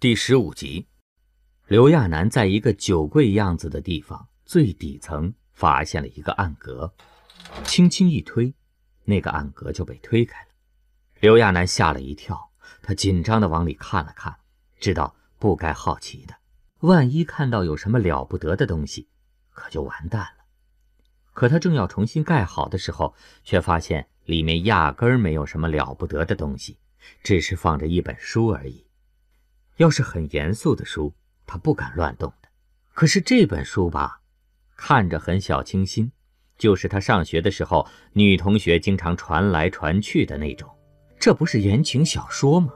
第十五集，刘亚楠在一个酒柜样子的地方最底层发现了一个暗格，轻轻一推，那个暗格就被推开了。刘亚楠吓了一跳，他紧张的往里看了看，知道不该好奇的，万一看到有什么了不得的东西，可就完蛋了。可他正要重新盖好的时候，却发现里面压根儿没有什么了不得的东西，只是放着一本书而已。要是很严肃的书，他不敢乱动的。可是这本书吧，看着很小清新，就是他上学的时候女同学经常传来传去的那种。这不是言情小说吗？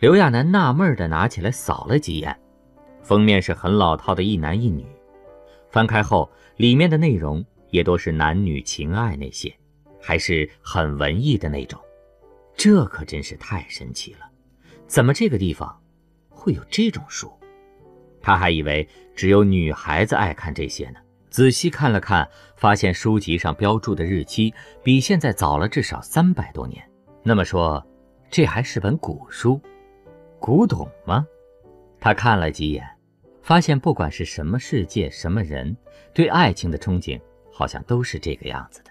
刘亚楠纳闷的拿起来扫了几眼，封面是很老套的一男一女。翻开后，里面的内容也都是男女情爱那些，还是很文艺的那种。这可真是太神奇了！怎么这个地方？会有这种书，他还以为只有女孩子爱看这些呢。仔细看了看，发现书籍上标注的日期比现在早了至少三百多年。那么说，这还是本古书，古董吗？他看了几眼，发现不管是什么世界、什么人，对爱情的憧憬好像都是这个样子的，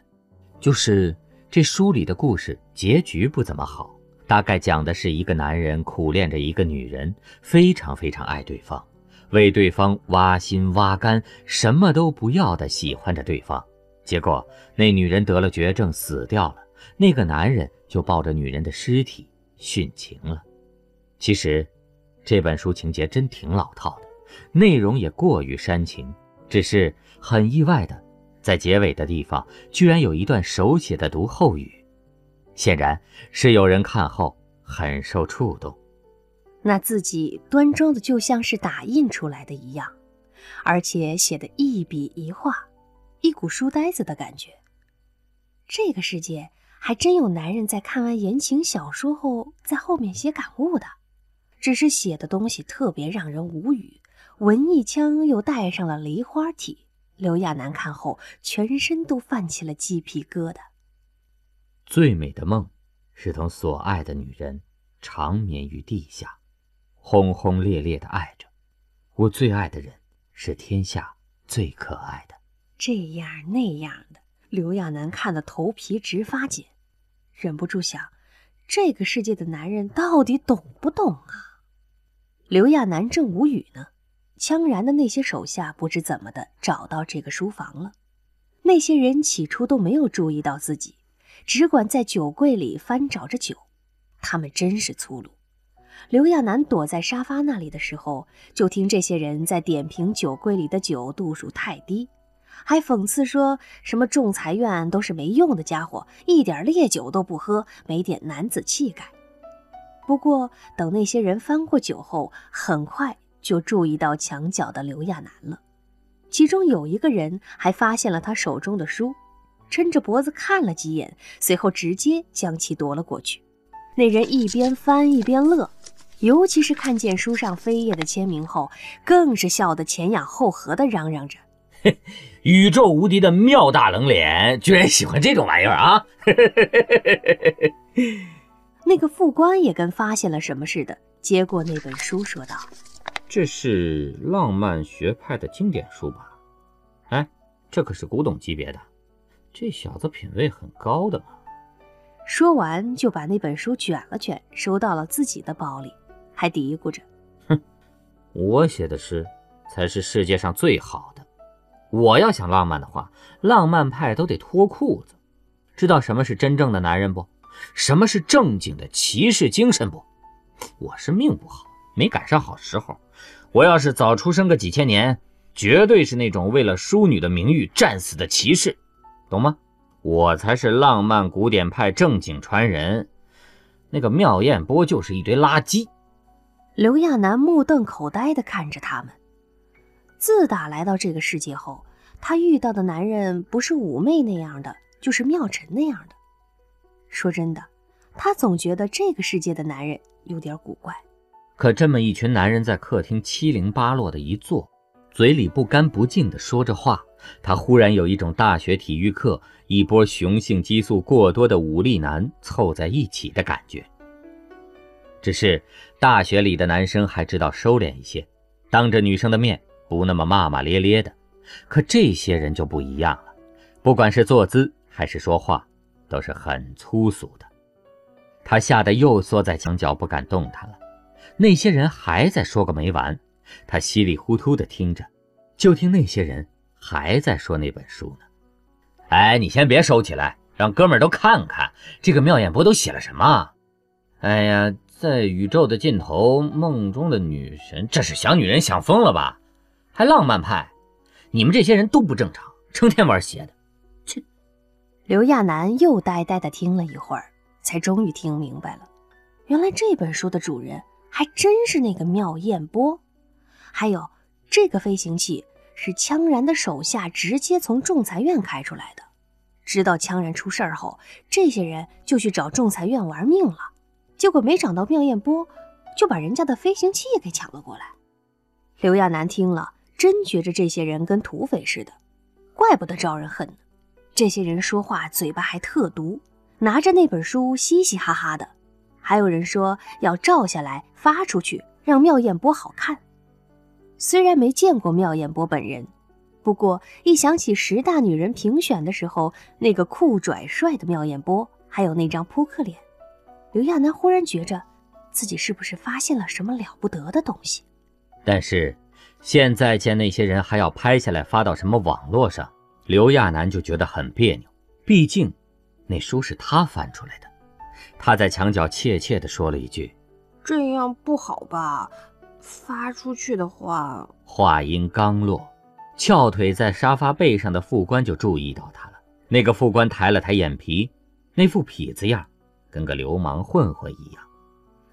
就是这书里的故事结局不怎么好。大概讲的是一个男人苦恋着一个女人，非常非常爱对方，为对方挖心挖肝，什么都不要的喜欢着对方。结果那女人得了绝症死掉了，那个男人就抱着女人的尸体殉情了。其实，这本书情节真挺老套的，内容也过于煽情，只是很意外的，在结尾的地方居然有一段手写的读后语。显然是有人看后很受触动，那字迹端庄的就像是打印出来的一样，而且写的一笔一画，一股书呆子的感觉。这个世界还真有男人在看完言情小说后在后面写感悟的，只是写的东西特别让人无语，文艺腔又带上了梨花体。刘亚楠看后全身都泛起了鸡皮疙瘩。最美的梦，是同所爱的女人长眠于地下，轰轰烈烈的爱着。我最爱的人是天下最可爱的。这样那样的，刘亚楠看得头皮直发紧，忍不住想：这个世界的男人到底懂不懂啊？刘亚楠正无语呢，羌然的那些手下不知怎么的找到这个书房了。那些人起初都没有注意到自己。只管在酒柜里翻找着酒，他们真是粗鲁。刘亚楠躲在沙发那里的时候，就听这些人在点评酒柜里的酒度数太低，还讽刺说什么仲裁院都是没用的家伙，一点烈酒都不喝，没点男子气概。不过等那些人翻过酒后，很快就注意到墙角的刘亚楠了，其中有一个人还发现了他手中的书。抻着脖子看了几眼，随后直接将其夺了过去。那人一边翻一边乐，尤其是看见书上飞页的签名后，更是笑得前仰后合的嚷嚷着：“宇宙无敌的妙大冷脸，居然喜欢这种玩意儿啊！” 那个副官也跟发现了什么似的，接过那本书说道：“这是浪漫学派的经典书吧？哎，这可是古董级别的。”这小子品味很高的嘛！说完，就把那本书卷了卷，收到了自己的包里，还嘀咕着：“哼，我写的诗才是世界上最好的。我要想浪漫的话，浪漫派都得脱裤子。知道什么是真正的男人不？什么是正经的骑士精神不？我是命不好，没赶上好时候。我要是早出生个几千年，绝对是那种为了淑女的名誉战死的骑士。”懂吗？我才是浪漫古典派正经传人，那个妙艳波就是一堆垃圾。刘亚楠目瞪口呆地看着他们。自打来到这个世界后，他遇到的男人不是妩媚那样的，就是妙晨那样的。说真的，他总觉得这个世界的男人有点古怪。可这么一群男人在客厅七零八落的一坐，嘴里不干不净地说着话。他忽然有一种大学体育课一波雄性激素过多的武力男凑在一起的感觉。只是大学里的男生还知道收敛一些，当着女生的面不那么骂骂咧咧的。可这些人就不一样了，不管是坐姿还是说话，都是很粗俗的。他吓得又缩在墙角，不敢动弹了。那些人还在说个没完，他稀里糊涂的听着，就听那些人还在说那本书呢。哎，你先别收起来，让哥们都看看这个妙艳波都写了什么。哎呀，在宇宙的尽头，梦中的女神，这是想女人想疯了吧？还浪漫派？你们这些人都不正常，成天玩邪的。切！刘亚楠又呆呆的听了一会儿，才终于听明白了，原来这本书的主人还真是那个妙艳波。还有，这个飞行器是羌然的手下直接从仲裁院开出来的。知道羌然出事儿后，这些人就去找仲裁院玩命了，结果没找到妙艳波，就把人家的飞行器给抢了过来。刘亚楠听了。真觉着这些人跟土匪似的，怪不得招人恨呢。这些人说话嘴巴还特毒，拿着那本书嘻嘻哈哈的。还有人说要照下来发出去，让妙艳波好看。虽然没见过妙艳波本人，不过一想起十大女人评选的时候那个酷拽帅的妙艳波，还有那张扑克脸，刘亚楠忽然觉着自己是不是发现了什么了不得的东西。但是。现在见那些人还要拍下来发到什么网络上，刘亚楠就觉得很别扭。毕竟，那书是他翻出来的。他在墙角怯怯地说了一句：“这样不好吧？发出去的话……”话音刚落，翘腿在沙发背上的副官就注意到他了。那个副官抬了抬眼皮，那副痞子样，跟个流氓混混一样。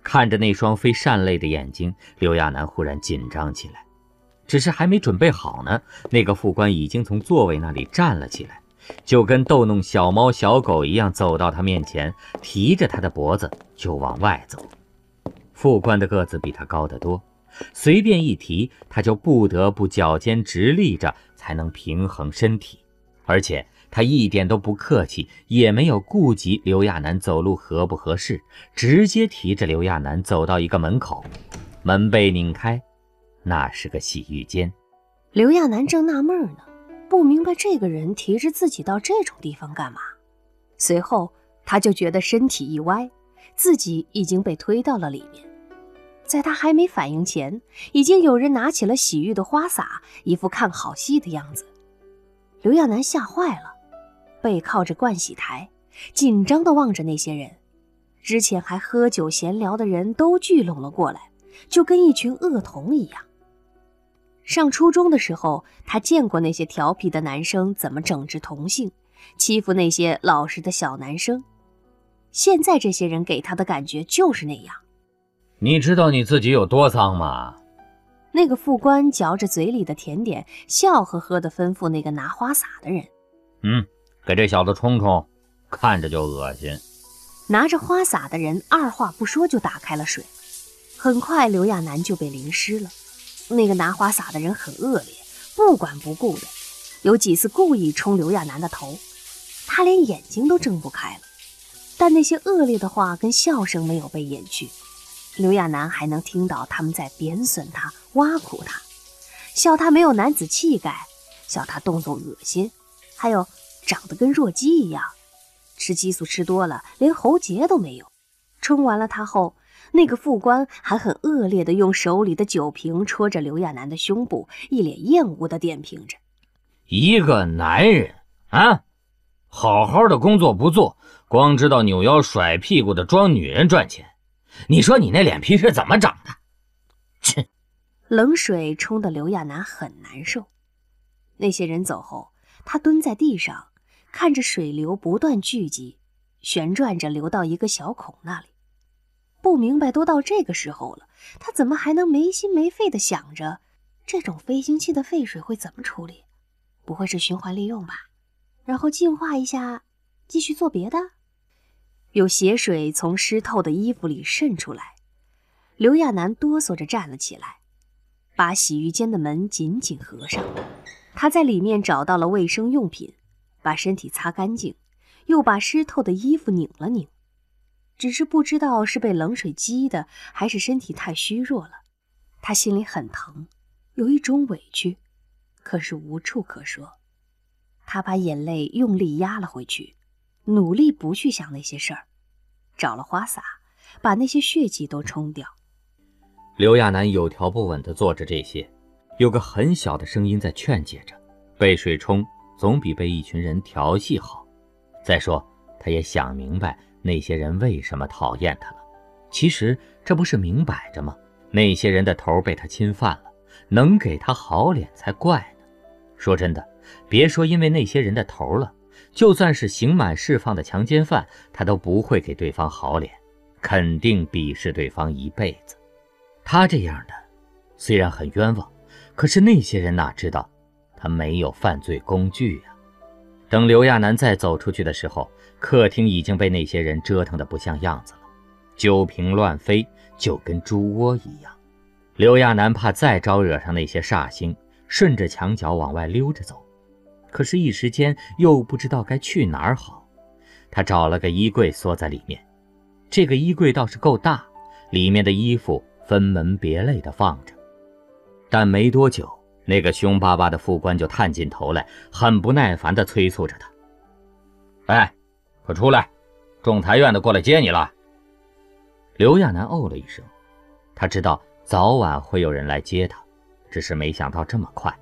看着那双非善类的眼睛，刘亚楠忽然紧张起来。只是还没准备好呢，那个副官已经从座位那里站了起来，就跟逗弄小猫小狗一样，走到他面前，提着他的脖子就往外走。副官的个子比他高得多，随便一提，他就不得不脚尖直立着才能平衡身体，而且他一点都不客气，也没有顾及刘亚楠走路合不合适，直接提着刘亚楠走到一个门口，门被拧开。那是个洗浴间，刘亚楠正纳闷呢，不明白这个人提着自己到这种地方干嘛。随后他就觉得身体一歪，自己已经被推到了里面。在他还没反应前，已经有人拿起了洗浴的花洒，一副看好戏的样子。刘亚楠吓坏了，背靠着盥洗台，紧张地望着那些人。之前还喝酒闲聊的人都聚拢了过来，就跟一群恶童一样。上初中的时候，他见过那些调皮的男生怎么整治同性，欺负那些老实的小男生。现在这些人给他的感觉就是那样。你知道你自己有多脏吗？那个副官嚼着嘴里的甜点，笑呵呵地吩咐那个拿花洒的人：“嗯，给这小子冲冲，看着就恶心。”拿着花洒的人二话不说就打开了水，很快刘亚楠就被淋湿了。那个拿花洒的人很恶劣，不管不顾的，有几次故意冲刘亚楠的头，他连眼睛都睁不开了。但那些恶劣的话跟笑声没有被掩去，刘亚楠还能听到他们在贬损他、挖苦他，笑他没有男子气概，笑他动作恶心，还有长得跟弱鸡一样，吃激素吃多了连喉结都没有。冲完了他后。那个副官还很恶劣的用手里的酒瓶戳着刘亚楠的胸部，一脸厌恶的点评着：“一个男人啊，好好的工作不做，光知道扭腰甩屁股的装女人赚钱，你说你那脸皮是怎么长的？”切！冷水冲得刘亚楠很难受。那些人走后，他蹲在地上，看着水流不断聚集，旋转着流到一个小孔那里。不明白，都到这个时候了，他怎么还能没心没肺的想着这种飞行器的废水会怎么处理？不会是循环利用吧？然后净化一下，继续做别的？有血水从湿透的衣服里渗出来，刘亚楠哆嗦着站了起来，把洗浴间的门紧紧合上。他在里面找到了卫生用品，把身体擦干净，又把湿透的衣服拧了拧。只是不知道是被冷水激的，还是身体太虚弱了。他心里很疼，有一种委屈，可是无处可说。他把眼泪用力压了回去，努力不去想那些事儿，找了花洒，把那些血迹都冲掉。刘亚楠有条不紊地做着这些，有个很小的声音在劝解着：被水冲总比被一群人调戏好。再说，他也想明白。那些人为什么讨厌他了？其实这不是明摆着吗？那些人的头被他侵犯了，能给他好脸才怪呢。说真的，别说因为那些人的头了，就算是刑满释放的强奸犯，他都不会给对方好脸，肯定鄙视对方一辈子。他这样的虽然很冤枉，可是那些人哪知道，他没有犯罪工具呀。等刘亚楠再走出去的时候。客厅已经被那些人折腾得不像样子了，酒瓶乱飞，就跟猪窝一样。刘亚楠怕再招惹上那些煞星，顺着墙角往外溜着走，可是，一时间又不知道该去哪儿好。他找了个衣柜缩在里面，这个衣柜倒是够大，里面的衣服分门别类的放着。但没多久，那个凶巴巴的副官就探进头来，很不耐烦地催促着他：“哎！”快出来！仲裁院的过来接你了。刘亚楠哦了一声，他知道早晚会有人来接他，只是没想到这么快。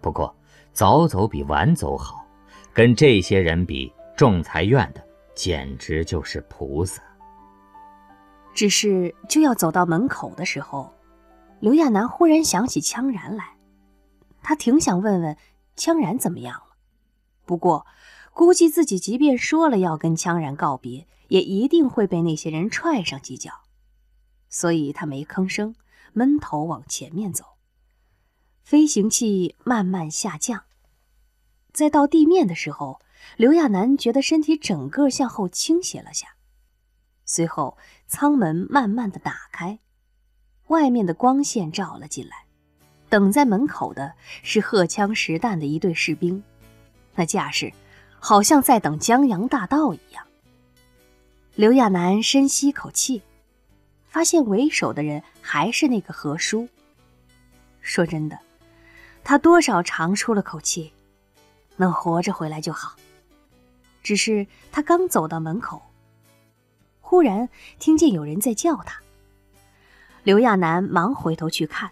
不过早走比晚走好，跟这些人比，仲裁院的简直就是菩萨。只是就要走到门口的时候，刘亚楠忽然想起羌然来，他挺想问问羌然怎么样了，不过。估计自己即便说了要跟羌然告别，也一定会被那些人踹上几脚，所以他没吭声，闷头往前面走。飞行器慢慢下降，在到地面的时候，刘亚楠觉得身体整个向后倾斜了下。随后，舱门慢慢的打开，外面的光线照了进来。等在门口的是荷枪实弹的一队士兵，那架势。好像在等江洋大盗一样。刘亚楠深吸一口气，发现为首的人还是那个何叔。说真的，他多少长出了口气，能活着回来就好。只是他刚走到门口，忽然听见有人在叫他。刘亚楠忙回头去看，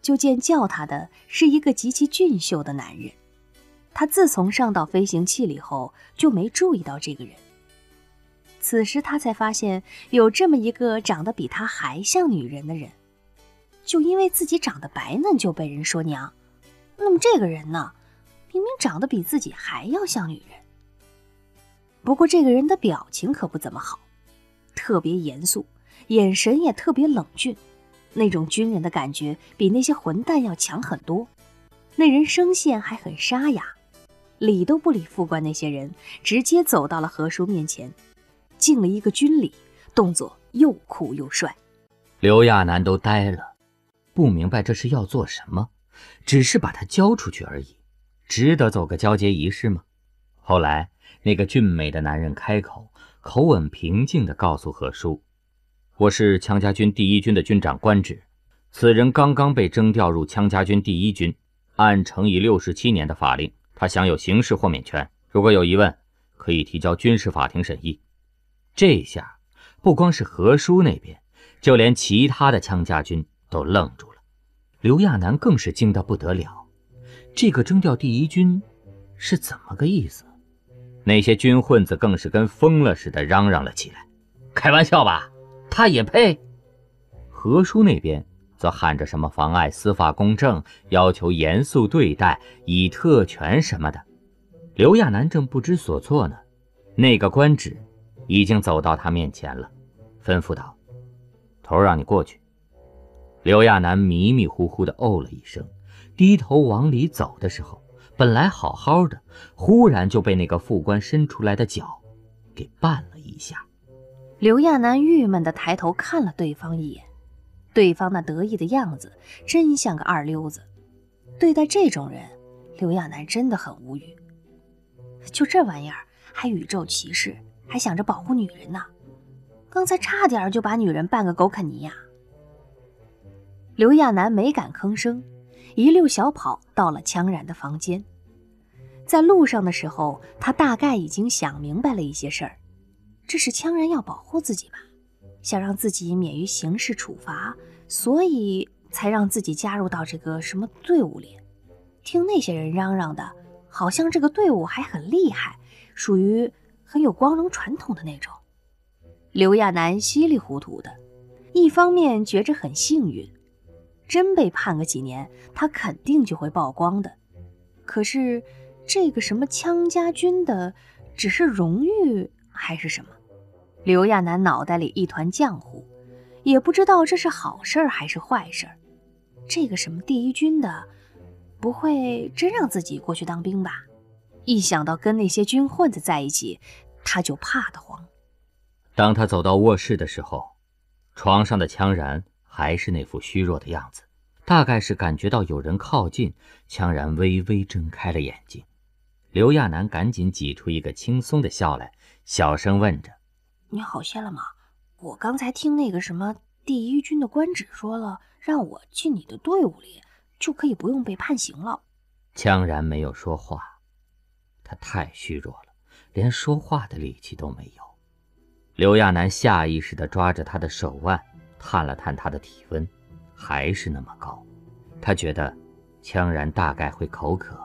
就见叫他的是一个极其俊秀的男人。他自从上到飞行器里后，就没注意到这个人。此时他才发现，有这么一个长得比他还像女人的人，就因为自己长得白嫩就被人说娘。那么这个人呢，明明长得比自己还要像女人。不过这个人的表情可不怎么好，特别严肃，眼神也特别冷峻，那种军人的感觉比那些混蛋要强很多。那人声线还很沙哑。理都不理副官那些人，直接走到了何叔面前，敬了一个军礼，动作又酷又帅。刘亚楠都呆了，不明白这是要做什么，只是把他交出去而已，值得走个交接仪式吗？后来，那个俊美的男人开口，口吻平静地告诉何叔：“我是羌家军第一军的军长官职，此人刚刚被征调入羌家军第一军，按乘以六十七年的法令。”他享有刑事豁免权，如果有疑问，可以提交军事法庭审议。这下不光是何叔那边，就连其他的羌家军都愣住了。刘亚楠更是惊得不得了，这个征调第一军是怎么个意思？那些军混子更是跟疯了似的嚷嚷了起来：“开玩笑吧，他也配？”何叔那边。则喊着什么妨碍司法公正，要求严肃对待，以特权什么的。刘亚楠正不知所措呢，那个官职已经走到他面前了，吩咐道：“头儿让你过去。”刘亚楠迷迷糊糊的哦了一声，低头往里走的时候，本来好好的，忽然就被那个副官伸出来的脚给绊了一下。刘亚楠郁闷的抬头看了对方一眼。对方那得意的样子，真像个二流子。对待这种人，刘亚楠真的很无语。就这玩意儿，还宇宙骑士，还想着保护女人呢？刚才差点就把女人扮个狗啃泥呀！刘亚楠没敢吭声，一溜小跑到了羌然的房间。在路上的时候，他大概已经想明白了一些事儿。这是羌然要保护自己吧，想让自己免于刑事处罚，所以才让自己加入到这个什么队伍里。听那些人嚷嚷的，好像这个队伍还很厉害，属于很有光荣传统的那种。刘亚楠稀里糊涂的，一方面觉着很幸运，真被判个几年，他肯定就会曝光的。可是。这个什么羌家军的，只是荣誉还是什么？刘亚楠脑袋里一团浆糊，也不知道这是好事还是坏事。这个什么第一军的，不会真让自己过去当兵吧？一想到跟那些军混子在一起，他就怕得慌。当他走到卧室的时候，床上的羌然还是那副虚弱的样子，大概是感觉到有人靠近，羌然微微睁开了眼睛。刘亚楠赶紧挤出一个轻松的笑来，小声问着：“你好些了吗？我刚才听那个什么第一军的官职说了，让我进你的队伍里，就可以不用被判刑了。”羌然没有说话，他太虚弱了，连说话的力气都没有。刘亚楠下意识地抓着他的手腕，探了探他的体温，还是那么高。他觉得，羌然大概会口渴。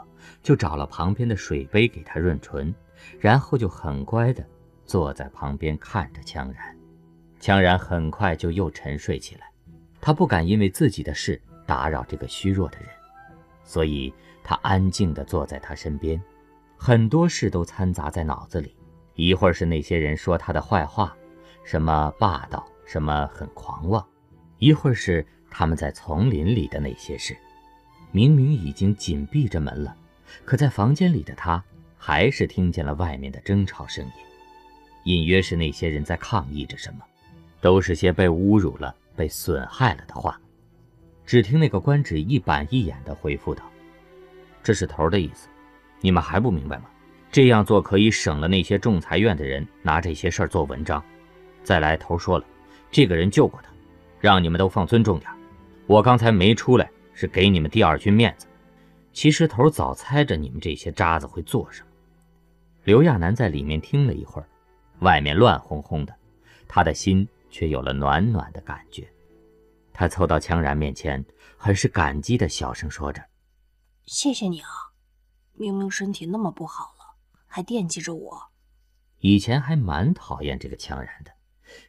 就找了旁边的水杯给他润唇，然后就很乖的坐在旁边看着羌然。羌然很快就又沉睡起来，他不敢因为自己的事打扰这个虚弱的人，所以他安静的坐在他身边，很多事都掺杂在脑子里。一会儿是那些人说他的坏话，什么霸道，什么很狂妄；一会儿是他们在丛林里的那些事，明明已经紧闭着门了。可在房间里的他，还是听见了外面的争吵声音，隐约是那些人在抗议着什么，都是些被侮辱了、被损害了的话。只听那个官职一板一眼地回复道：“这是头的意思，你们还不明白吗？这样做可以省了那些仲裁院的人拿这些事儿做文章。再来，头说了，这个人救过他，让你们都放尊重点。我刚才没出来，是给你们第二军面子。”其实头早猜着你们这些渣子会做什么。刘亚楠在里面听了一会儿，外面乱哄哄的，他的心却有了暖暖的感觉。他凑到羌然面前，很是感激的小声说着：“谢谢你啊，明明身体那么不好了，还惦记着我。以前还蛮讨厌这个羌然的，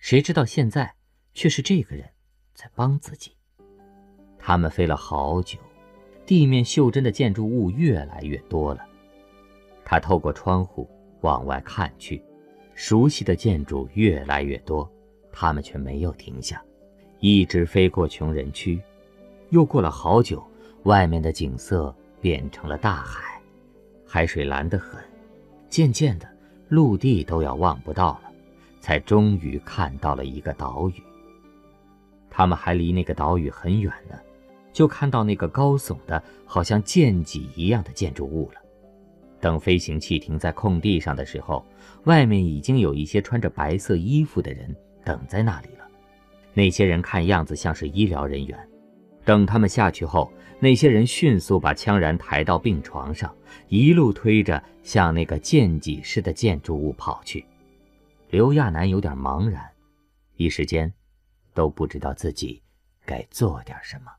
谁知道现在却是这个人在帮自己。他们飞了好久。”地面袖珍的建筑物越来越多了，他透过窗户往外看去，熟悉的建筑越来越多，他们却没有停下，一直飞过穷人区，又过了好久，外面的景色变成了大海，海水蓝得很，渐渐的，陆地都要望不到了，才终于看到了一个岛屿。他们还离那个岛屿很远呢。就看到那个高耸的，好像剑脊一样的建筑物了。等飞行器停在空地上的时候，外面已经有一些穿着白色衣服的人等在那里了。那些人看样子像是医疗人员。等他们下去后，那些人迅速把羌然抬到病床上，一路推着向那个剑脊式的建筑物跑去。刘亚楠有点茫然，一时间都不知道自己该做点什么。